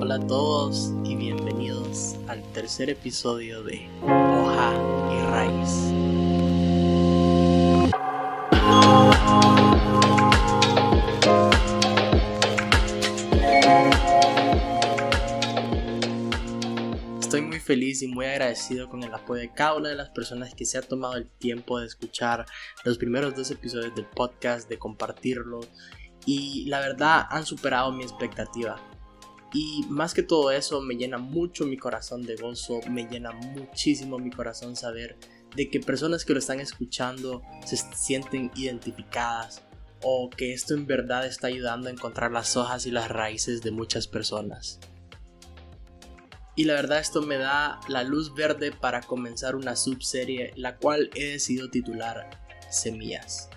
Hola a todos y bienvenidos al tercer episodio de Hoja y Raíz. Estoy muy feliz y muy agradecido con el apoyo de cada una de las personas que se ha tomado el tiempo de escuchar los primeros dos episodios del podcast, de compartirlo y la verdad han superado mi expectativa. Y más que todo eso me llena mucho mi corazón de gozo, me llena muchísimo mi corazón saber de que personas que lo están escuchando se sienten identificadas o que esto en verdad está ayudando a encontrar las hojas y las raíces de muchas personas. Y la verdad esto me da la luz verde para comenzar una subserie la cual he decidido titular Semillas.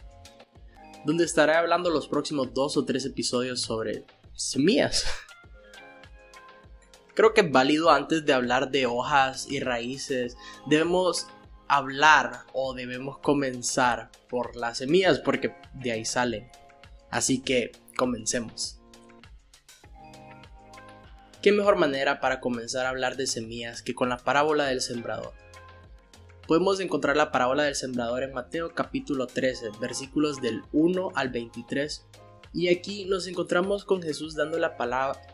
Donde estaré hablando los próximos dos o tres episodios sobre semillas. Creo que es válido antes de hablar de hojas y raíces. Debemos hablar o debemos comenzar por las semillas porque de ahí salen. Así que comencemos. ¿Qué mejor manera para comenzar a hablar de semillas que con la parábola del sembrador? Podemos encontrar la parábola del sembrador en Mateo capítulo 13, versículos del 1 al 23, y aquí nos encontramos con Jesús dando la,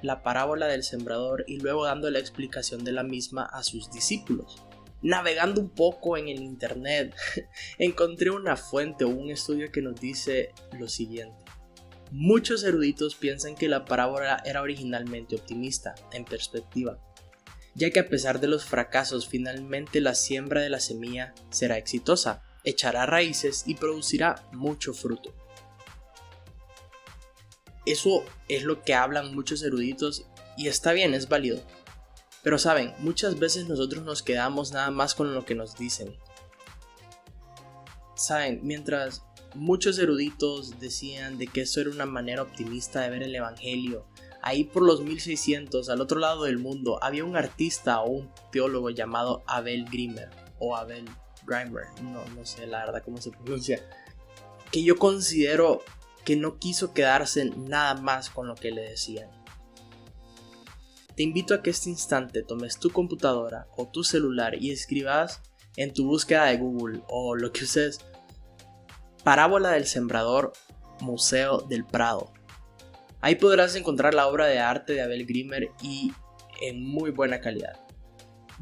la parábola del sembrador y luego dando la explicación de la misma a sus discípulos. Navegando un poco en el internet, encontré una fuente o un estudio que nos dice lo siguiente. Muchos eruditos piensan que la parábola era originalmente optimista, en perspectiva, ya que a pesar de los fracasos finalmente la siembra de la semilla será exitosa, echará raíces y producirá mucho fruto. Eso es lo que hablan muchos eruditos y está bien, es válido. Pero saben, muchas veces nosotros nos quedamos nada más con lo que nos dicen. Saben, mientras muchos eruditos decían de que eso era una manera optimista de ver el Evangelio. Ahí por los 1600, al otro lado del mundo, había un artista o un teólogo llamado Abel Grimmer o Abel Grimer, no, no sé la verdad cómo se pronuncia, que yo considero que no quiso quedarse nada más con lo que le decían. Te invito a que este instante tomes tu computadora o tu celular y escribas en tu búsqueda de Google o lo que uses Parábola del Sembrador, Museo del Prado. Ahí podrás encontrar la obra de arte de Abel Grimmer y en muy buena calidad.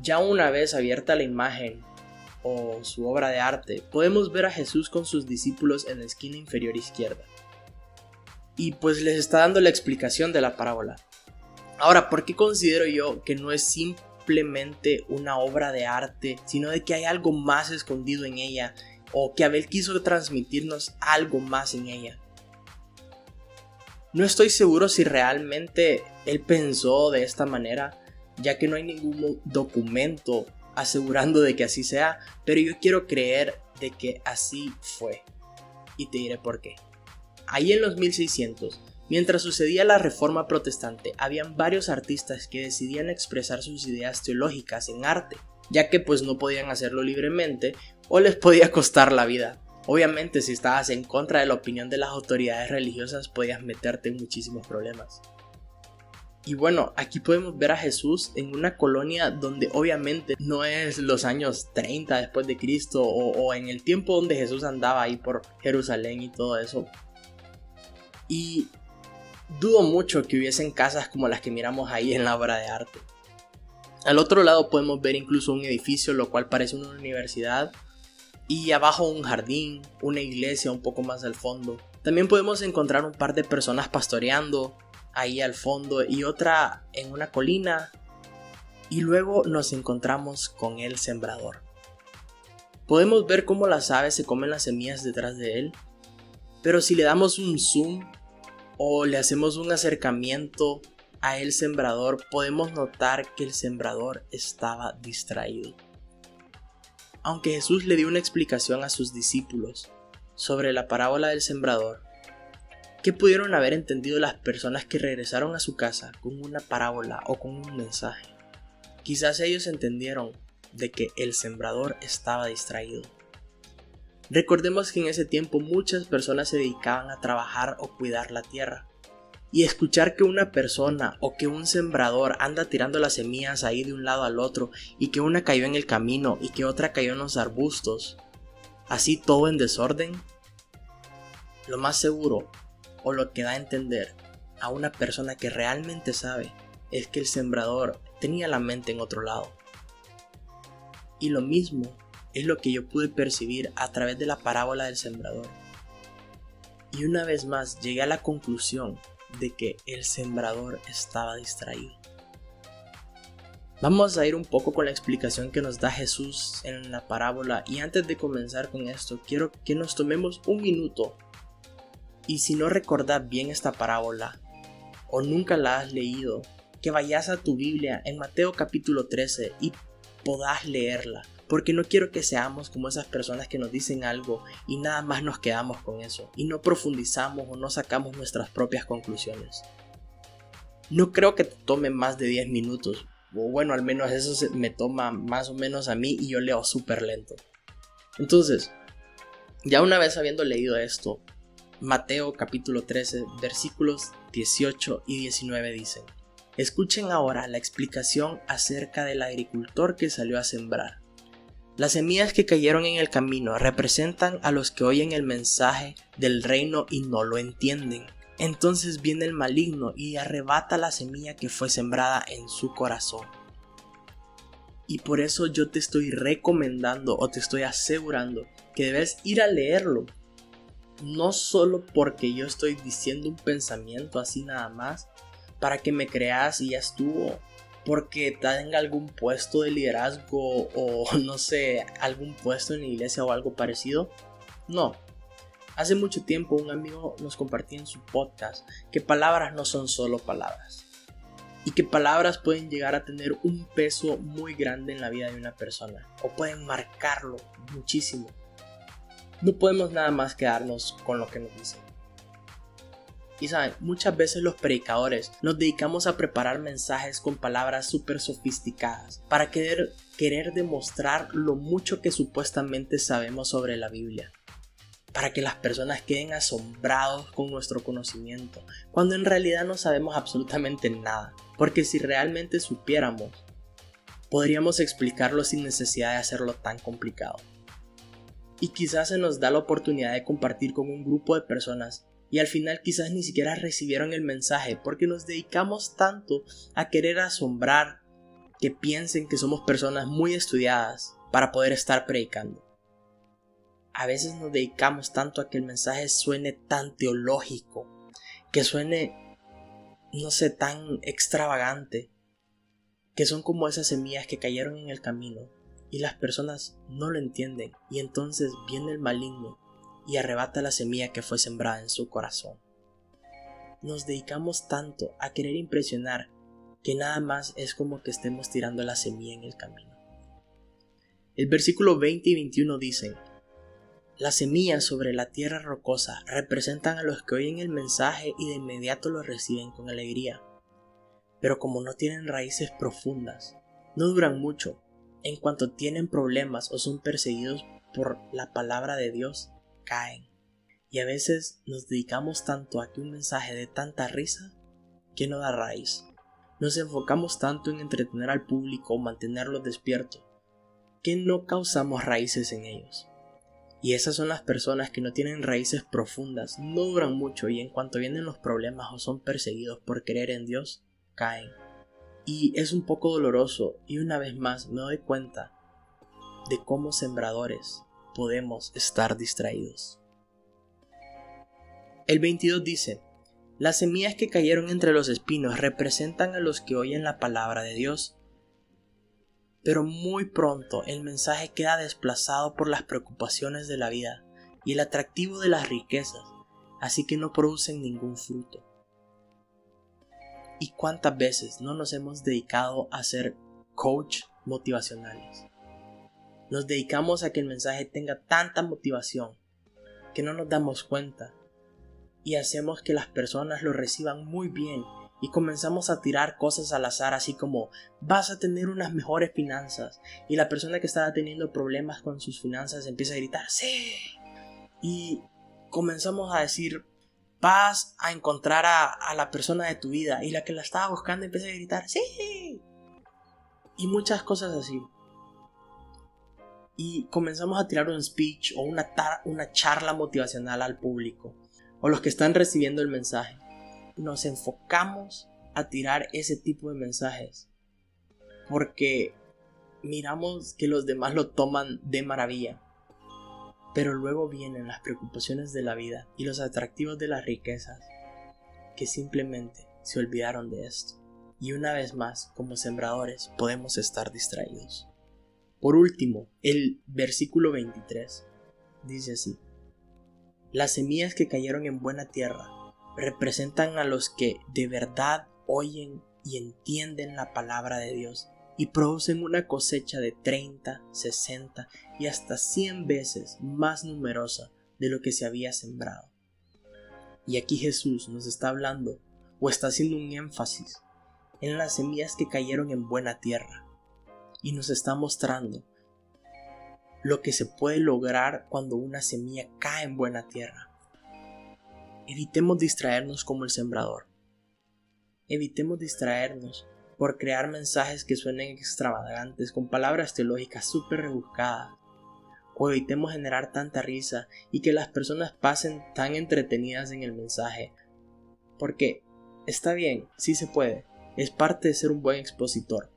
Ya una vez abierta la imagen o su obra de arte, podemos ver a Jesús con sus discípulos en la esquina inferior izquierda. Y pues les está dando la explicación de la parábola. Ahora, ¿por qué considero yo que no es simplemente una obra de arte, sino de que hay algo más escondido en ella o que Abel quiso transmitirnos algo más en ella. No estoy seguro si realmente él pensó de esta manera, ya que no hay ningún documento asegurando de que así sea, pero yo quiero creer de que así fue. Y te diré por qué. Ahí en los 1600, mientras sucedía la reforma protestante, habían varios artistas que decidían expresar sus ideas teológicas en arte, ya que pues no podían hacerlo libremente o les podía costar la vida. Obviamente si estabas en contra de la opinión de las autoridades religiosas podías meterte en muchísimos problemas. Y bueno, aquí podemos ver a Jesús en una colonia donde obviamente no es los años 30 después de Cristo o, o, en el tiempo donde Jesús andaba ahí por Jerusalén y todo eso. Y dudo mucho que hubiesen casas como las que miramos ahí en la obra de arte. Al otro lado podemos ver incluso un edificio lo cual parece una universidad y abajo un jardín, una iglesia un poco más al fondo. También podemos encontrar un par de personas pastoreando ahí al fondo y otra en una colina. Y luego nos encontramos con el sembrador. Podemos ver cómo las aves se comen las semillas detrás de él. Pero si le damos un zoom o le hacemos un acercamiento a el sembrador, podemos notar que el sembrador estaba distraído aunque Jesús le dio una explicación a sus discípulos sobre la parábola del sembrador, ¿qué pudieron haber entendido las personas que regresaron a su casa con una parábola o con un mensaje? Quizás ellos entendieron de que el sembrador estaba distraído. Recordemos que en ese tiempo muchas personas se dedicaban a trabajar o cuidar la tierra. Y escuchar que una persona o que un sembrador anda tirando las semillas ahí de un lado al otro y que una cayó en el camino y que otra cayó en los arbustos, así todo en desorden, lo más seguro o lo que da a entender a una persona que realmente sabe es que el sembrador tenía la mente en otro lado. Y lo mismo es lo que yo pude percibir a través de la parábola del sembrador. Y una vez más llegué a la conclusión de que el sembrador estaba distraído. Vamos a ir un poco con la explicación que nos da Jesús en la parábola y antes de comenzar con esto quiero que nos tomemos un minuto y si no recordás bien esta parábola o nunca la has leído, que vayas a tu Biblia en Mateo capítulo 13 y podás leerla. Porque no quiero que seamos como esas personas que nos dicen algo y nada más nos quedamos con eso y no profundizamos o no sacamos nuestras propias conclusiones. No creo que te tome más de 10 minutos, o bueno, al menos eso me toma más o menos a mí y yo leo súper lento. Entonces, ya una vez habiendo leído esto, Mateo capítulo 13 versículos 18 y 19 dicen, Escuchen ahora la explicación acerca del agricultor que salió a sembrar. Las semillas que cayeron en el camino representan a los que oyen el mensaje del reino y no lo entienden. Entonces viene el maligno y arrebata la semilla que fue sembrada en su corazón. Y por eso yo te estoy recomendando o te estoy asegurando que debes ir a leerlo no solo porque yo estoy diciendo un pensamiento así nada más, para que me creas y ya estuvo, porque tenga algún puesto de liderazgo o no sé, algún puesto en la iglesia o algo parecido. No. Hace mucho tiempo un amigo nos compartía en su podcast que palabras no son solo palabras. Y que palabras pueden llegar a tener un peso muy grande en la vida de una persona. O pueden marcarlo muchísimo no podemos nada más quedarnos con lo que nos dicen. Y saben, muchas veces los predicadores nos dedicamos a preparar mensajes con palabras súper sofisticadas para querer, querer demostrar lo mucho que supuestamente sabemos sobre la Biblia. Para que las personas queden asombrados con nuestro conocimiento, cuando en realidad no sabemos absolutamente nada. Porque si realmente supiéramos, podríamos explicarlo sin necesidad de hacerlo tan complicado y quizás se nos da la oportunidad de compartir con un grupo de personas y al final quizás ni siquiera recibieron el mensaje porque nos dedicamos tanto a querer asombrar que piensen que somos personas muy estudiadas para poder estar predicando. A veces nos dedicamos tanto a que el mensaje suene tan teológico, que suene, no sé, tan extravagante, que son como esas semillas que cayeron en el camino y las personas no lo entienden y entonces viene el maligno y arrebata la semilla que fue sembrada en su corazón. Nos dedicamos tanto a querer impresionar que nada más es como que estemos tirando la semilla en el camino. El versículo 20 y 21 dicen, las semillas sobre la tierra rocosa representan a los que oyen el mensaje y de inmediato lo reciben con alegría. Pero como no tienen raíces profundas, no duran mucho en cuanto tienen problemas o son perseguidos por la palabra de Dios, caen. Y a veces nos dedicamos tanto a que un mensaje de tanta risa que no da raíz. Nos enfocamos tanto en entretener al público o mantenerlos despiertos que no causamos raíces en ellos. Y esas son las personas que no tienen raíces profundas, no duran mucho y en cuanto vienen los problemas o son perseguidos por creer en Dios, caen. Y es un poco doloroso y una vez más me doy cuenta de cómo sembradores podemos estar distraídos. El 22 dice, las semillas que cayeron entre los espinos representan a los que oyen la palabra de Dios. Pero muy pronto el mensaje queda desplazado por las preocupaciones de la vida y el atractivo de las riquezas, así que no producen ningún fruto. ¿Y cuántas veces no nos hemos dedicado a ser coach motivacionales? Nos dedicamos a que el mensaje tenga tanta motivación que no nos damos cuenta y hacemos que las personas lo reciban muy bien y comenzamos a tirar cosas al azar así como vas a tener unas mejores finanzas y la persona que estaba teniendo problemas con sus finanzas empieza a gritar sí y comenzamos a decir vas a encontrar a, la persona de tu vida y la que la estaba buscando empieza a gritar, sí. Y muchas cosas así. Y comenzamos a tirar un speech o una, charla motivacional al público o los que están recibiendo el mensaje. Nos enfocamos a tirar ese tipo de mensajes porque miramos que los demás lo toman de maravilla pero luego vienen las preocupaciones de la vida y los atractivos de las riquezas, que simplemente se olvidaron de esto. Y una vez más, como sembradores, podemos estar distraídos. Por último, el versículo 23 dice así, Las semillas que cayeron en buena tierra representan a los que de verdad oyen y entienden la palabra de Dios y producen una cosecha de 30, 60 y hasta 100 veces más numerosa de lo que se había sembrado. Y aquí Jesús nos está hablando o está haciendo un énfasis en las semillas que cayeron en buena tierra y nos está mostrando lo que se puede lograr cuando una semilla cae en buena tierra. Evitemos distraernos como el sembrador. Evitemos distraernos por crear mensajes que suenen extravagantes con palabras teológicas súper rebuscadas. O evitemos generar tanta risa y que las personas pasen tan entretenidas en el mensaje. Porque está bien, sí se puede, es parte de ser un buen expositor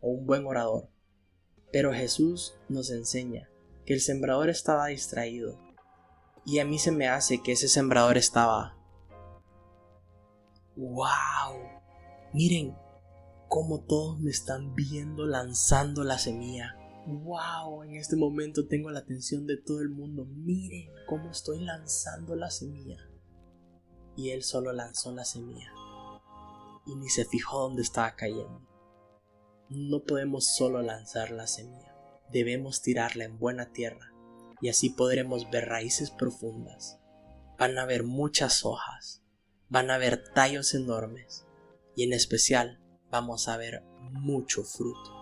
o un buen orador. Pero Jesús nos enseña que el sembrador estaba distraído. Y a mí se me hace que ese sembrador estaba... ¡Wow! Miren, cómo todos me están viendo lanzando la semilla. ¡Wow! En este momento tengo la atención de todo el mundo. Miren cómo estoy lanzando la semilla. Y él solo lanzó la semilla. Y ni se fijó dónde estaba cayendo. No podemos solo lanzar la semilla. Debemos tirarla en buena tierra. Y así podremos ver raíces profundas. Van a haber muchas hojas. Van a haber tallos enormes. Y en especial vamos a ver mucho fruto.